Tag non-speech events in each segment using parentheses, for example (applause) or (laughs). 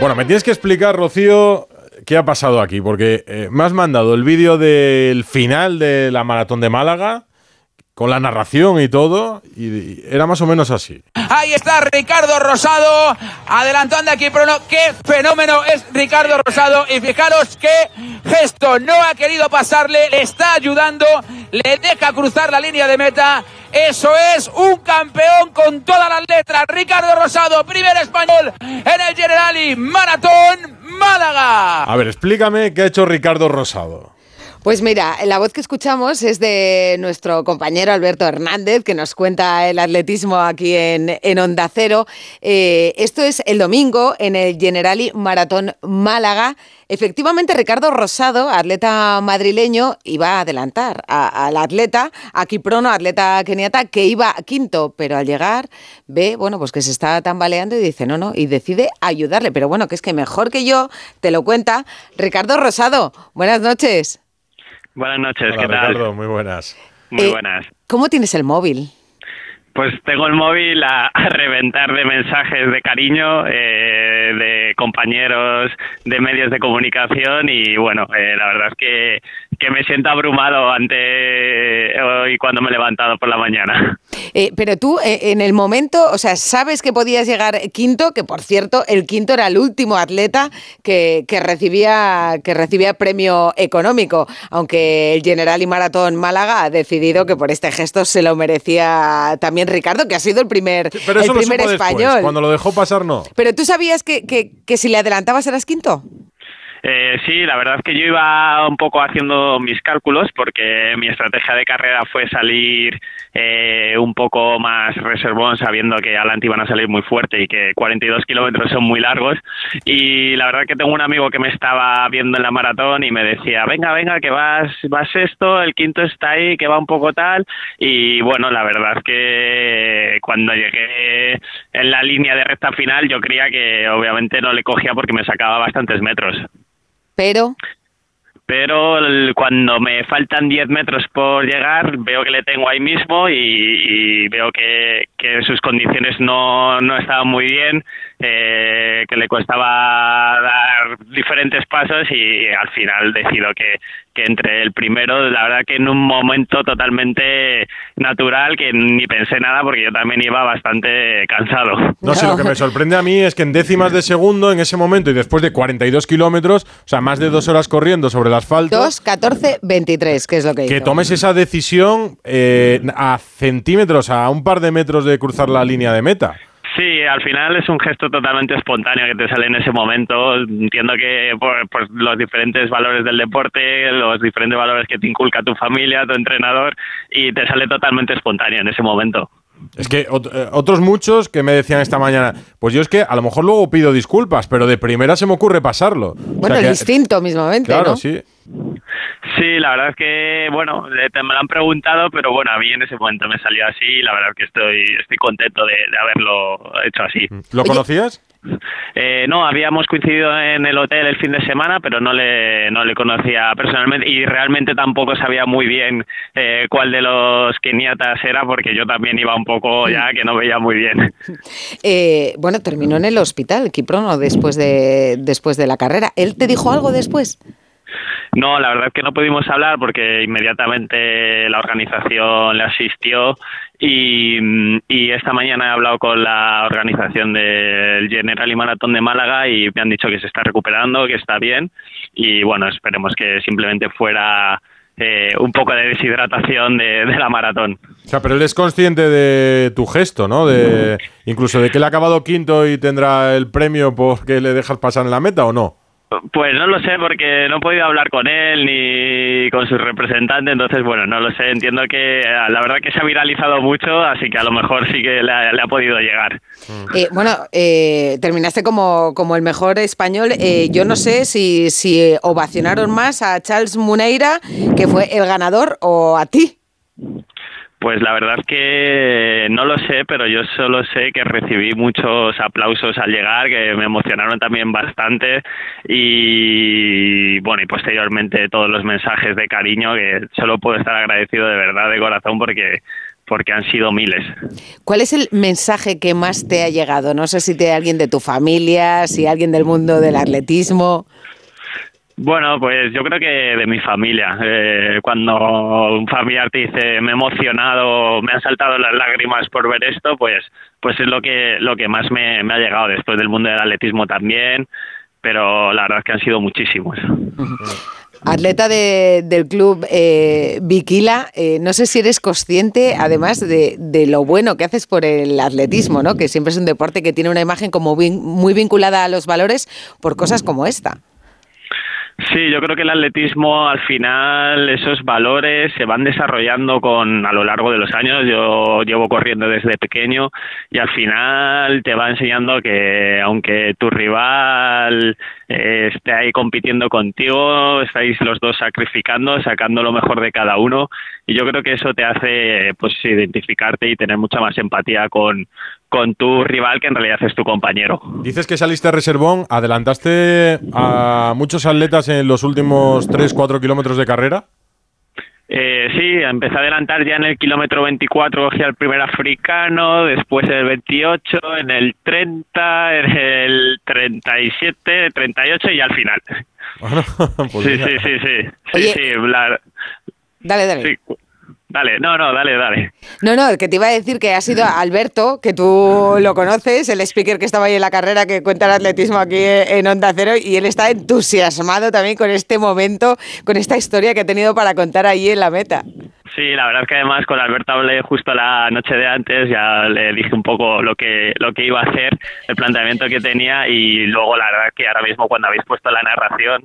Bueno, me tienes que explicar, Rocío, qué ha pasado aquí, porque eh, me has mandado el vídeo del final de la maratón de Málaga con la narración y todo, y, era más o menos así. Ahí está Ricardo Rosado, adelantando aquí Bruno. Qué fenómeno es Ricardo Rosado. Y fijaros qué gesto, no ha querido pasarle, le está ayudando, le deja cruzar la línea de meta. Eso es un campeón con todas las letras. Ricardo Rosado, primer español en el Generali Maratón Málaga. A ver, explícame qué ha hecho Ricardo Rosado. Pues mira, la voz que escuchamos es de nuestro compañero Alberto Hernández, que nos cuenta el atletismo aquí en, en Onda Cero. Eh, esto es el domingo en el Generali Maratón Málaga. Efectivamente, Ricardo Rosado, atleta madrileño, iba a adelantar al atleta, a Kiprono, atleta keniata, que iba quinto, pero al llegar ve, bueno, pues que se está tambaleando y dice, no, no, y decide ayudarle. Pero bueno, que es que mejor que yo te lo cuenta Ricardo Rosado. Buenas noches. Buenas noches, Hola, ¿qué tal? Ricardo, muy buenas. Muy Eh, buenas. ¿Cómo tienes el móvil? Pues tengo el móvil a, a reventar de mensajes de cariño eh, de compañeros de medios de comunicación y bueno, eh, la verdad es que, que me siento abrumado ante hoy cuando me he levantado por la mañana. Eh, pero tú, eh, en el momento, o sea, sabes que podías llegar quinto, que por cierto, el quinto era el último atleta que, que recibía, que recibía premio económico, aunque el General y Maratón Málaga ha decidido que por este gesto se lo merecía también Ricardo, que ha sido el primer, Pero eso el lo primer después, español. cuando lo dejó pasar no. Pero tú sabías que, que, que si le adelantabas eras quinto. Eh, sí, la verdad es que yo iba un poco haciendo mis cálculos porque mi estrategia de carrera fue salir eh, un poco más reservón sabiendo que adelante iban a salir muy fuerte y que 42 kilómetros son muy largos. Y la verdad que tengo un amigo que me estaba viendo en la maratón y me decía venga, venga, que vas, vas esto, el quinto está ahí, que va un poco tal y bueno, la verdad es que cuando llegué en la línea de recta final yo creía que obviamente no le cogía porque me sacaba bastantes metros Pero pero cuando me faltan 10 metros por llegar, veo que le tengo ahí mismo y, veo que, sus condiciones no, no estaban muy bien, eh, que le costaba diferentes pasos y al final decido que, que entre el primero, la verdad que en un momento totalmente natural, que ni pensé nada porque yo también iba bastante cansado. No sé, lo que me (laughs) sorprende a mí es que en décimas de segundo, en ese momento y después de 42 kilómetros, o sea, más de dos horas corriendo sobre el asfalto, 2, 14, 23, que es lo que que hizo. tomes esa decisión eh, a centímetros, a un par de metros de cruzar la línea de meta. Sí, al final es un gesto totalmente espontáneo que te sale en ese momento. Entiendo que por, por los diferentes valores del deporte, los diferentes valores que te inculca tu familia, tu entrenador, y te sale totalmente espontáneo en ese momento. Es que eh, otros muchos que me decían esta mañana, pues yo es que a lo mejor luego pido disculpas, pero de primera se me ocurre pasarlo. O Bueno, sea el que- instinto mismamente, Claro, ¿no? sí. Sí, la verdad es que, bueno, eh, te- me lo han preguntado, pero bueno, a mí en ese momento me salió así y la verdad es que estoy, estoy contento de, de haberlo hecho así. ¿Lo conocías? Eh, no, habíamos coincidido en el hotel el fin de semana, pero no le, no le conocía personalmente y realmente tampoco sabía muy bien eh, cuál de los keniatas era porque yo también iba un poco ya que no veía muy bien. (laughs) Eh, bueno, terminó en el hospital, Kiprono, después de, después de la carrera. ¿Él te dijo algo después? No, la verdad es que no pudimos hablar porque inmediatamente la organización le asistió y, esta mañana he hablado con la organización del General y Maratón de Málaga y me han dicho que se está recuperando, que está bien y bueno, esperemos que simplemente fuera eh, un poco de deshidratación de, de la maratón. O sea, pero él es consciente de tu gesto, ¿no? De, incluso de que él ha acabado quinto y tendrá el premio porque le dejas pasar en la meta o no. Pues no lo sé porque no he podido hablar con él ni con su representante, entonces bueno, no lo sé, entiendo que eh, la verdad que se ha viralizado mucho, así que a lo mejor sí que le ha, le ha podido llegar. Eh, bueno, eh, terminaste como, como el mejor español. Eh, yo no sé si, si ovacionaron más a Charles Muneira, que fue el ganador, o a ti. Pues la verdad es que no lo sé, pero yo solo sé que recibí muchos aplausos al llegar, que me emocionaron también bastante y bueno, y posteriormente todos los mensajes de cariño que solo puedo estar agradecido de verdad de corazón porque porque han sido miles. ¿Cuál es el mensaje que más te ha llegado? No sé si te alguien de tu familia, si alguien del mundo del atletismo. Bueno, pues yo creo que de mi familia. Eh, cuando un familiar te dice me he emocionado, me han saltado las lágrimas por ver esto, pues, pues es lo que, lo que más me, ha llegado después del mundo del atletismo también, pero la verdad es que han sido muchísimos. Atleta del club eh, Viquila, eh, no sé si eres consciente, además de, de, lo bueno que haces por el atletismo, ¿no? que siempre es un deporte que tiene una imagen como muy vinculada a los valores por cosas como esta. Sí, yo creo que el atletismo al final esos valores se van desarrollando con a lo largo de los años. Yo llevo corriendo desde pequeño y al final te va enseñando que aunque tu rival eh, esté ahí compitiendo contigo, estáis los dos sacrificando, sacando lo mejor de cada uno y yo creo que eso te hace pues identificarte y tener mucha más empatía con, con tu rival que en realidad es tu compañero. Dices que saliste a reservón, adelantaste a muchos atletas en los últimos 3-4 kilómetros de carrera. Eh, sí, empecé a adelantar ya en el kilómetro 24, cogí al primer africano, después el 28, en el 30, en el 37, 38 y al final. (laughs) Pues sí, sí, sí, sí, sí, sí, Dale, dale. Sí. Dale, no, no, dale, dale. No, no, que te iba a decir que ha sido Alberto, que tú lo conoces, el speaker que estaba ahí en la carrera que cuenta el atletismo aquí en Onda Cero, y él está entusiasmado también con este momento, con esta historia que ha tenido para contar ahí en la meta. Sí, la verdad es que además con Alberto hablé justo la noche de antes, ya le dije un poco lo que, lo que iba a hacer, el planteamiento que tenía, y luego la verdad que ahora mismo cuando habéis puesto la narración,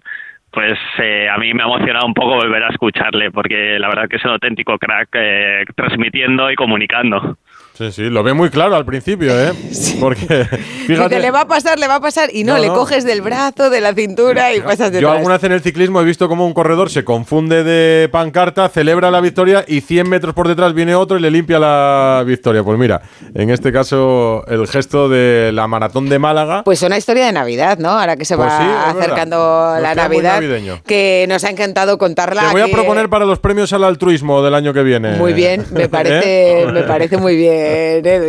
pues eh, a mí me ha emocionado un poco volver a escucharle, porque la verdad que es un auténtico crack eh, transmitiendo y comunicando. Sí, sí, lo ve muy claro al principio, ¿eh? (laughs) Porque, fíjate. le va a pasar, le va a pasar, y no, le coges del brazo, de la cintura y pasas de Yo alguna vez en el ciclismo he visto como un corredor se confunde de pancarta, celebra la victoria y 100 metros por detrás viene otro y le limpia la victoria. Pues mira, en este caso el gesto de la maratón de Málaga. Pues una historia de Navidad, ¿no? Ahora que se pues va acercando la Navidad, que nos ha encantado contarla. Te voy a proponer para los premios al altruismo del año que viene. Muy bien, me (laughs) parece, ¿Eh? me parece muy bien.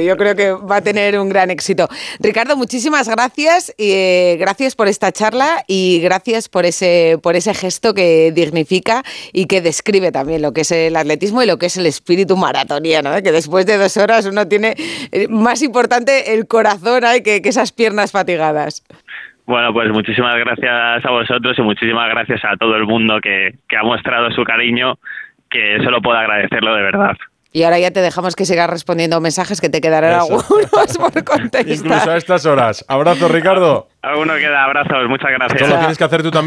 Yo creo que va a tener un gran éxito. Ricardo, muchísimas gracias. Y, eh, gracias por esta charla y gracias por ese, por ese gesto que dignifica y que describe también lo que es el atletismo y lo que es el espíritu maratoniano. ¿eh? Que después de dos horas uno tiene eh, más importante el corazón que, esas piernas fatigadas. Bueno, pues muchísimas gracias a vosotros y muchísimas gracias a todo el mundo que ha mostrado su cariño, que solo puedo agradecerlo de verdad. Y ahora ya te dejamos que sigas respondiendo mensajes que te quedarán algunos (laughs) por contestar. Incluso a estas horas. Abrazo, Ricardo. Alguno queda, abrazos, muchas gracias. Esto lo tienes que hacer tú también.